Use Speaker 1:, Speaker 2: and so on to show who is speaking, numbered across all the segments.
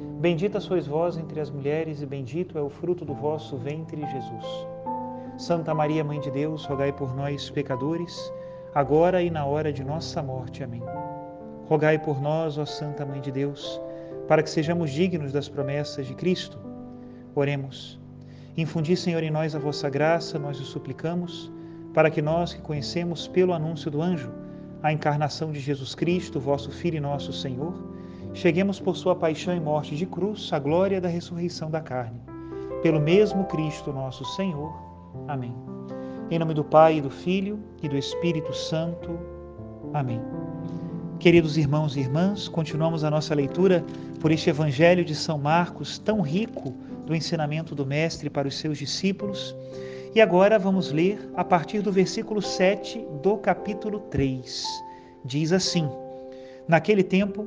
Speaker 1: Bendita sois vós entre as mulheres, e bendito é o fruto do vosso ventre, Jesus. Santa Maria, Mãe de Deus, rogai por nós, pecadores, agora e na hora de nossa morte. Amém. Rogai por nós, ó Santa Mãe de Deus, para que sejamos dignos das promessas de Cristo. Oremos. Infundi, Senhor, em nós a vossa graça, nós o suplicamos, para que nós que conhecemos pelo anúncio do anjo a encarnação de Jesus Cristo, vosso Filho e nosso Senhor, cheguemos por sua paixão e morte de cruz à glória da ressurreição da carne. Pelo mesmo Cristo nosso Senhor. Amém. Em nome do Pai, do Filho e do Espírito Santo. Amém. Queridos irmãos e irmãs, continuamos a nossa leitura por este Evangelho de São Marcos, tão rico do ensinamento do Mestre para os seus discípulos. E agora vamos ler a partir do versículo 7 do capítulo 3. Diz assim: Naquele tempo,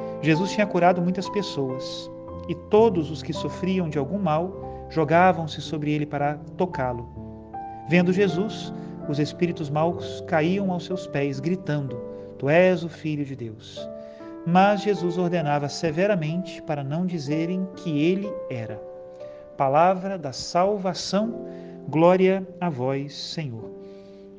Speaker 1: Jesus tinha curado muitas pessoas, e todos os que sofriam de algum mal jogavam-se sobre ele para tocá-lo. Vendo Jesus, os espíritos maus caíam aos seus pés, gritando: Tu és o Filho de Deus. Mas Jesus ordenava severamente para não dizerem que ele era. Palavra da salvação, glória a vós, Senhor.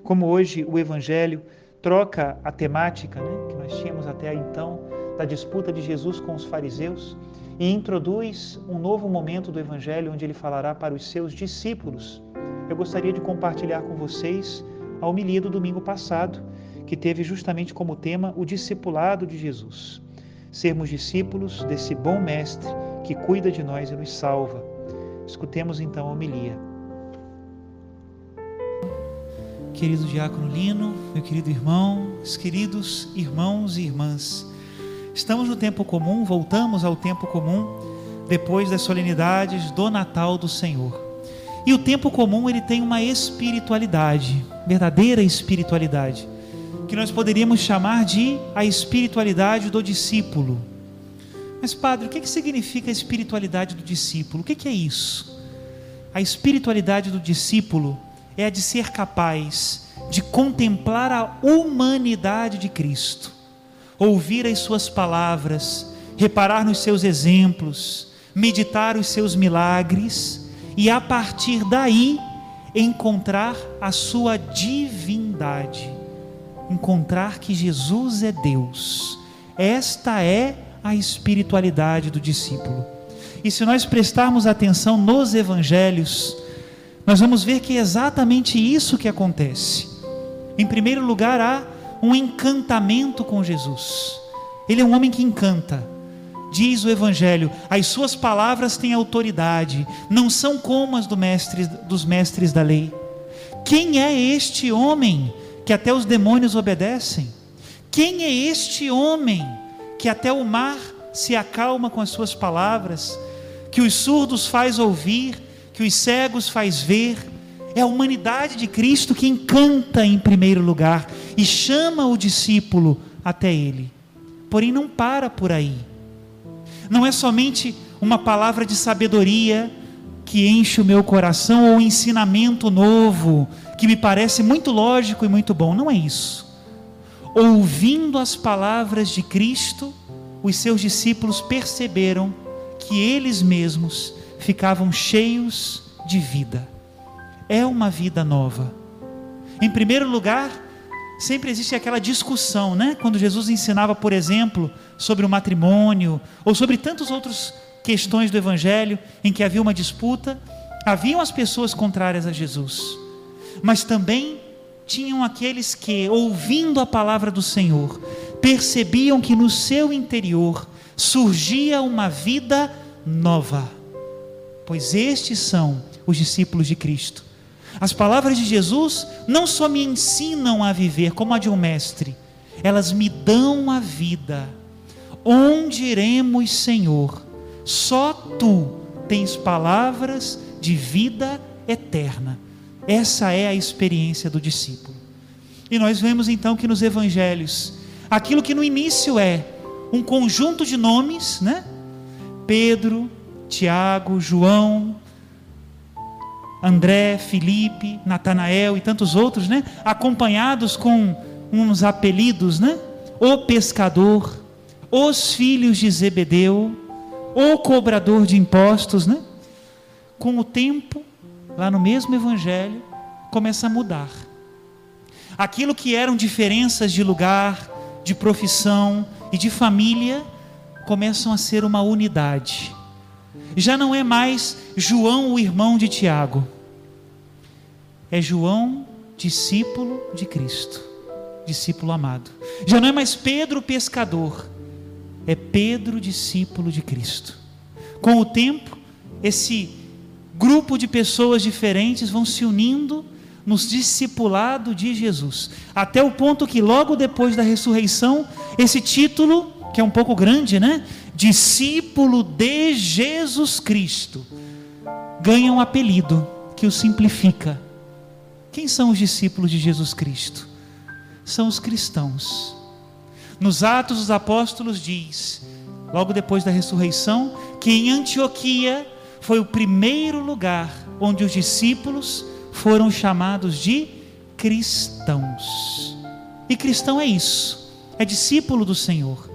Speaker 1: Como hoje o Evangelho troca a temática né, que nós tínhamos até então da disputa de Jesus com os fariseus e introduz um novo momento do Evangelho onde ele falará para os seus discípulos. Eu gostaria de compartilhar com vocês a homilia do domingo passado, que teve justamente como tema o discipulado de Jesus. Sermos discípulos desse bom Mestre que cuida de nós e nos salva. Escutemos então a homilia. Querido Diácono Lino, meu querido irmão, os queridos irmãos e irmãs, Estamos no tempo comum, voltamos ao tempo comum depois das solenidades do Natal do Senhor. E o tempo comum ele tem uma espiritualidade, verdadeira espiritualidade, que nós poderíamos chamar de a espiritualidade do discípulo. Mas, padre, o que, que significa a espiritualidade do discípulo? O que, que é isso? A espiritualidade do discípulo é a de ser capaz de contemplar a humanidade de Cristo ouvir as suas palavras, reparar nos seus exemplos, meditar os seus milagres e a partir daí encontrar a sua divindade, encontrar que Jesus é Deus. Esta é a espiritualidade do discípulo. E se nós prestarmos atenção nos evangelhos, nós vamos ver que é exatamente isso que acontece. Em primeiro lugar, há um encantamento com Jesus. Ele é um homem que encanta. Diz o Evangelho: as suas palavras têm autoridade, não são como as do mestre, dos mestres da lei. Quem é este homem que até os demônios obedecem? Quem é este homem que até o mar se acalma com as suas palavras, que os surdos faz ouvir, que os cegos faz ver, é a humanidade de Cristo que encanta em primeiro lugar e chama o discípulo até ele. Porém, não para por aí. Não é somente uma palavra de sabedoria que enche o meu coração ou um ensinamento novo que me parece muito lógico e muito bom. Não é isso. Ouvindo as palavras de Cristo, os seus discípulos perceberam que eles mesmos ficavam cheios de vida. É uma vida nova. Em primeiro lugar, sempre existe aquela discussão, né? Quando Jesus ensinava, por exemplo, sobre o matrimônio ou sobre tantas outras questões do evangelho em que havia uma disputa, haviam as pessoas contrárias a Jesus. Mas também tinham aqueles que, ouvindo a palavra do Senhor, percebiam que no seu interior surgia uma vida nova. Pois estes são os discípulos de Cristo. As palavras de Jesus não só me ensinam a viver como a de um mestre, elas me dão a vida. Onde iremos, Senhor? Só tu tens palavras de vida eterna. Essa é a experiência do discípulo. E nós vemos então que nos evangelhos, aquilo que no início é um conjunto de nomes, né? Pedro, Tiago, João, André, Felipe, Natanael e tantos outros, né? Acompanhados com uns apelidos, né? O pescador, os filhos de Zebedeu, o cobrador de impostos, né? Com o tempo, lá no mesmo evangelho, começa a mudar. Aquilo que eram diferenças de lugar, de profissão e de família, começam a ser uma unidade já não é mais João, o irmão de Tiago, é João, discípulo de Cristo, discípulo amado. Já não é mais Pedro, pescador, é Pedro, discípulo de Cristo. Com o tempo, esse grupo de pessoas diferentes vão se unindo nos discipulado de Jesus, até o ponto que logo depois da ressurreição, esse título, que é um pouco grande, né? Discípulo de Jesus Cristo, ganha um apelido que o simplifica. Quem são os discípulos de Jesus Cristo? São os cristãos. Nos Atos dos Apóstolos diz, logo depois da ressurreição, que em Antioquia foi o primeiro lugar onde os discípulos foram chamados de cristãos. E cristão é isso, é discípulo do Senhor.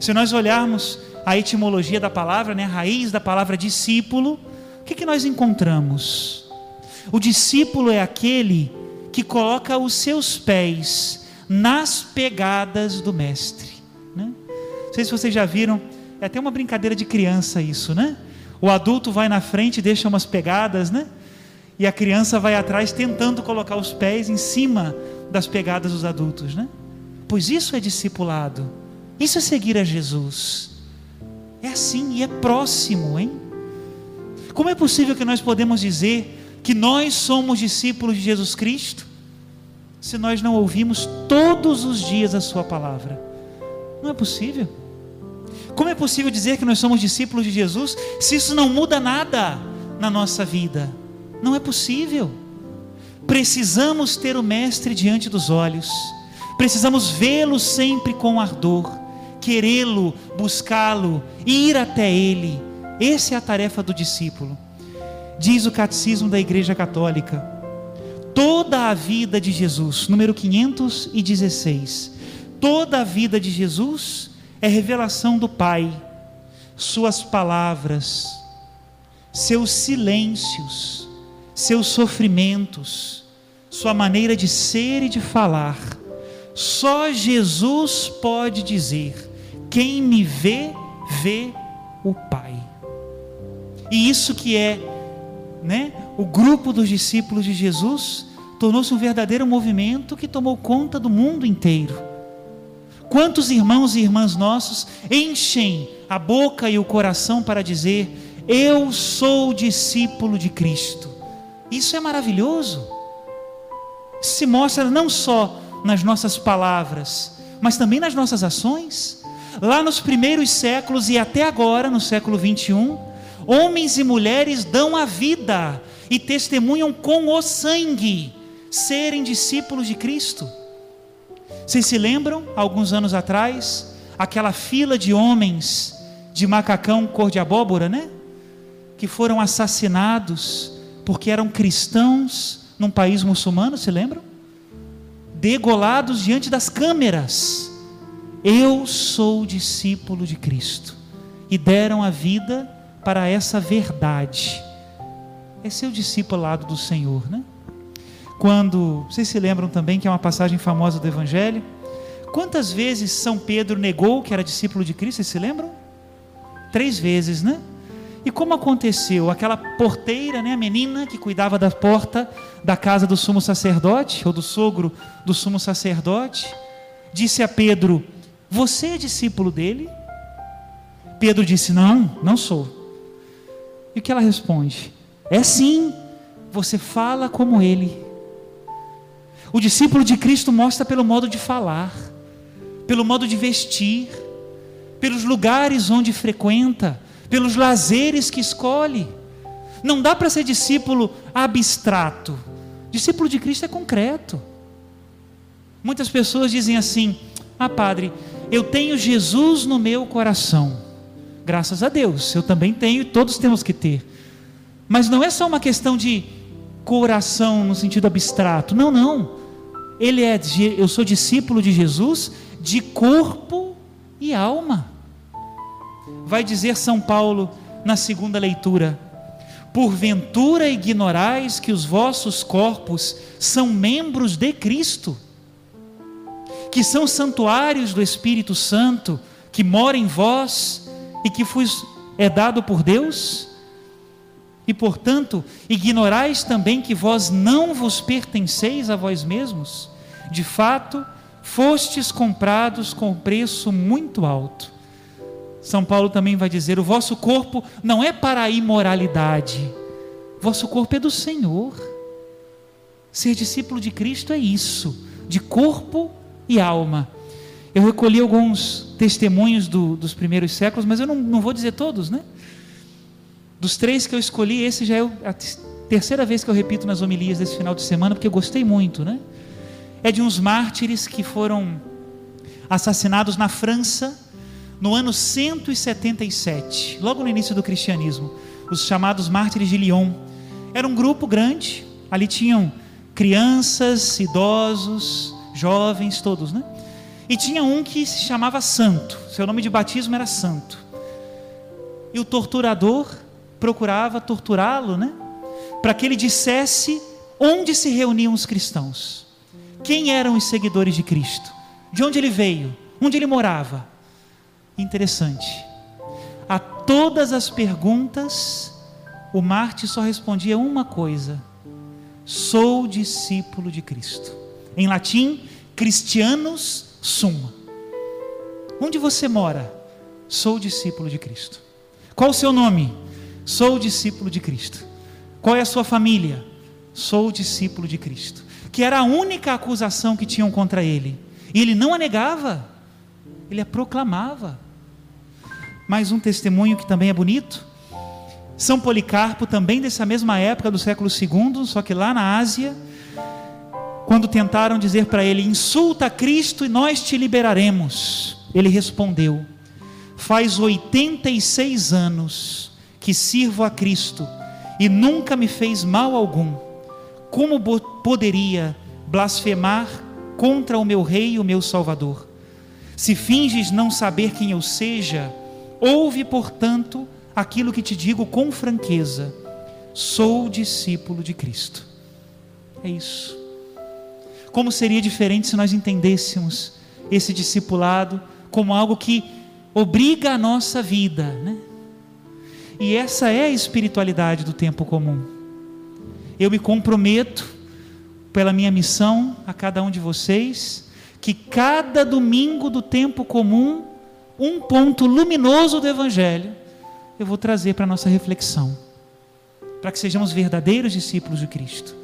Speaker 1: Se nós olharmos a etimologia da palavra, né, a raiz da palavra discípulo, o que, que nós encontramos? O discípulo é aquele que coloca os seus pés nas pegadas do mestre. Né? Não sei se vocês já viram, é até uma brincadeira de criança isso, né? O adulto vai na frente e deixa umas pegadas, né? E a criança vai atrás tentando colocar os pés em cima das pegadas dos adultos, né? Pois isso é discipulado. Isso é seguir a Jesus. É assim e é próximo, hein? Como é possível que nós podemos dizer que nós somos discípulos de Jesus Cristo se nós não ouvimos todos os dias a Sua palavra? Não é possível. Como é possível dizer que nós somos discípulos de Jesus se isso não muda nada na nossa vida? Não é possível. Precisamos ter o Mestre diante dos olhos, precisamos vê-lo sempre com ardor querê-lo, buscá-lo, ir até ele. Essa é a tarefa do discípulo. Diz o Catecismo da Igreja Católica: toda a vida de Jesus, número 516, toda a vida de Jesus é revelação do Pai, suas palavras, seus silêncios, seus sofrimentos, sua maneira de ser e de falar. Só Jesus pode dizer: quem me vê, vê o Pai. E isso que é, né, o grupo dos discípulos de Jesus tornou-se um verdadeiro movimento que tomou conta do mundo inteiro. Quantos irmãos e irmãs nossos enchem a boca e o coração para dizer: Eu sou discípulo de Cristo. Isso é maravilhoso. Se mostra não só nas nossas palavras, mas também nas nossas ações. Lá nos primeiros séculos e até agora, no século 21, homens e mulheres dão a vida e testemunham com o sangue serem discípulos de Cristo. Vocês se lembram, alguns anos atrás, aquela fila de homens de macacão cor de abóbora, né? que foram assassinados porque eram cristãos num país muçulmano, se lembram? Degolados diante das câmeras. Eu sou discípulo de Cristo. E deram a vida para essa verdade. É o discipulado do Senhor, né? Quando, vocês se lembram também que é uma passagem famosa do Evangelho? Quantas vezes São Pedro negou que era discípulo de Cristo? Vocês se lembram? Três vezes, né? E como aconteceu? Aquela porteira, né, a menina que cuidava da porta da casa do sumo sacerdote, ou do sogro do sumo sacerdote, disse a Pedro: Você é discípulo dele? Pedro disse: Não, não sou. E o que ela responde? É sim, você fala como ele. O discípulo de Cristo mostra pelo modo de falar, pelo modo de vestir, pelos lugares onde frequenta pelos lazeres que escolhe. Não dá para ser discípulo abstrato. Discípulo de Cristo é concreto. Muitas pessoas dizem assim: Ah, padre, eu tenho Jesus no meu coração. Graças a Deus, eu também tenho e todos temos que ter. Mas não é só uma questão de coração no sentido abstrato. Não, não. Ele é, eu sou discípulo de Jesus de corpo e alma vai dizer São Paulo na segunda leitura: Porventura ignorais que os vossos corpos são membros de Cristo, que são santuários do Espírito Santo, que mora em vós e que vos é dado por Deus? E portanto, ignorais também que vós não vos pertenceis a vós mesmos? De fato, fostes comprados com preço muito alto. São Paulo também vai dizer: o vosso corpo não é para a imoralidade, vosso corpo é do Senhor. Ser discípulo de Cristo é isso, de corpo e alma. Eu recolhi alguns testemunhos do, dos primeiros séculos, mas eu não, não vou dizer todos, né? Dos três que eu escolhi, esse já é a terceira vez que eu repito nas homilias desse final de semana, porque eu gostei muito, né? É de uns mártires que foram assassinados na França no ano 177, logo no início do cristianismo, os chamados mártires de Lyon. Era um grupo grande, ali tinham crianças, idosos, jovens, todos, né? E tinha um que se chamava Santo, seu nome de batismo era Santo. E o torturador procurava torturá-lo, né? Para que ele dissesse onde se reuniam os cristãos, quem eram os seguidores de Cristo, de onde ele veio, onde ele morava. Interessante. A todas as perguntas, o Marte só respondia uma coisa: sou discípulo de Cristo. Em latim, Christianus sum. Onde você mora? Sou discípulo de Cristo. Qual o seu nome? Sou discípulo de Cristo. Qual é a sua família? Sou discípulo de Cristo. Que era a única acusação que tinham contra ele. E ele não a negava ele a proclamava. Mais um testemunho que também é bonito. São Policarpo, também dessa mesma época do século II, só que lá na Ásia, quando tentaram dizer para ele: insulta Cristo e nós te liberaremos. Ele respondeu: Faz 86 anos que sirvo a Cristo e nunca me fez mal algum. Como poderia blasfemar contra o meu Rei e o meu Salvador? Se finges não saber quem eu seja, ouve, portanto, aquilo que te digo com franqueza: sou discípulo de Cristo. É isso. Como seria diferente se nós entendêssemos esse discipulado como algo que obriga a nossa vida, né? E essa é a espiritualidade do tempo comum. Eu me comprometo pela minha missão a cada um de vocês que cada domingo do tempo comum, um ponto luminoso do Evangelho, eu vou trazer para a nossa reflexão, para que sejamos verdadeiros discípulos de Cristo.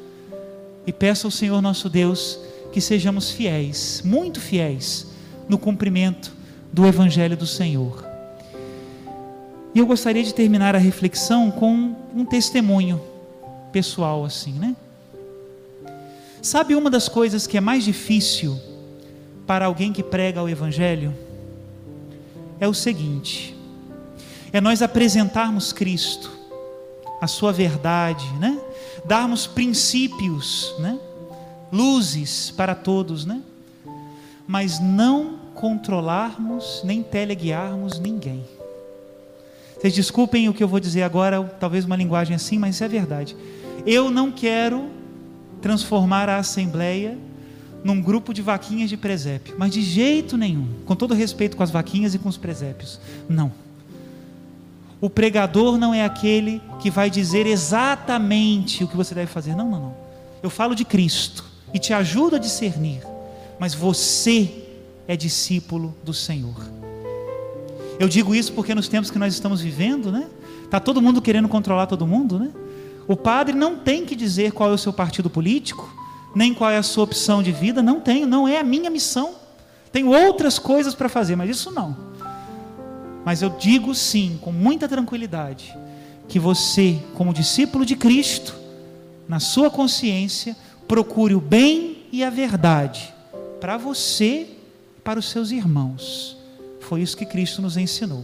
Speaker 1: E peço ao Senhor nosso Deus que sejamos fiéis, muito fiéis, no cumprimento do Evangelho do Senhor. E eu gostaria de terminar a reflexão com um testemunho pessoal, assim, né? Sabe uma das coisas que é mais difícil para alguém que prega o Evangelho é o seguinte: é nós apresentarmos Cristo a sua verdade, né? Darmos princípios, né? Luzes para todos, né? Mas não controlarmos nem teleguiarmos ninguém. Vocês desculpem o que eu vou dizer agora, talvez uma linguagem assim, mas é verdade. Eu não quero transformar a assembleia num grupo de vaquinhas de presépio, mas de jeito nenhum, com todo respeito com as vaquinhas e com os presépios. Não. O pregador não é aquele que vai dizer exatamente o que você deve fazer. Não, não, não. Eu falo de Cristo e te ajudo a discernir, mas você é discípulo do Senhor. Eu digo isso porque nos tempos que nós estamos vivendo, né? Tá todo mundo querendo controlar todo mundo, né? O padre não tem que dizer qual é o seu partido político, nem qual é a sua opção de vida, não tenho, não é a minha missão. Tenho outras coisas para fazer, mas isso não. Mas eu digo sim, com muita tranquilidade, que você, como discípulo de Cristo, na sua consciência, procure o bem e a verdade para você e para os seus irmãos. Foi isso que Cristo nos ensinou.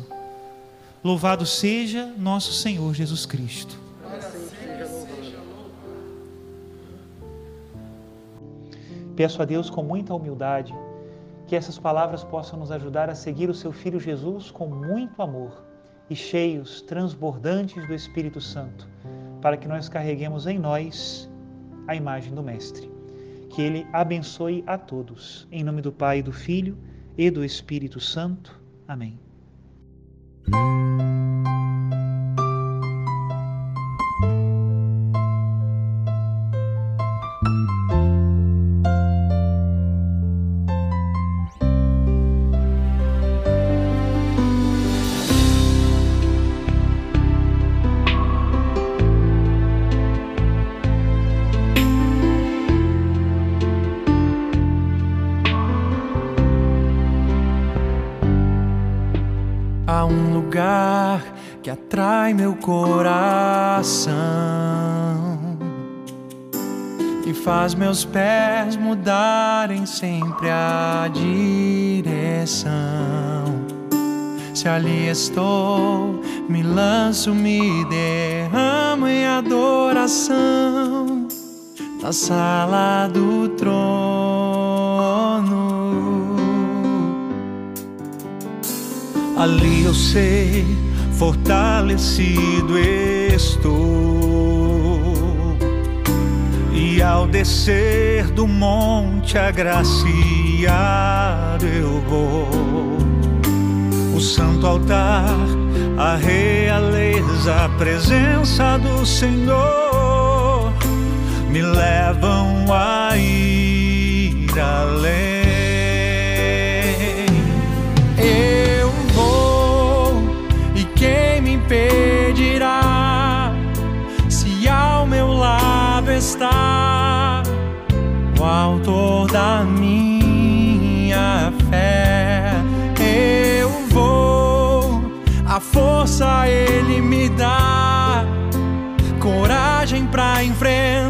Speaker 1: Louvado seja nosso Senhor Jesus Cristo. Peço a Deus com muita humildade que essas palavras possam nos ajudar a seguir o seu Filho Jesus com muito amor e cheios, transbordantes do Espírito Santo, para que nós carreguemos em nós a imagem do Mestre. Que Ele abençoe a todos. Em nome do Pai, do Filho e do Espírito Santo. Amém.
Speaker 2: Atrai meu coração e faz meus pés mudarem sempre a direção. Se ali estou, me lanço, me derramo em adoração na sala do trono. Ali eu sei fortalecido estou. E ao descer do monte agraciado eu vou. O santo altar, a realeza, a presença do Senhor me levam a ir além. Está o autor da minha fé. Eu vou, a força ele me dá, coragem para enfrentar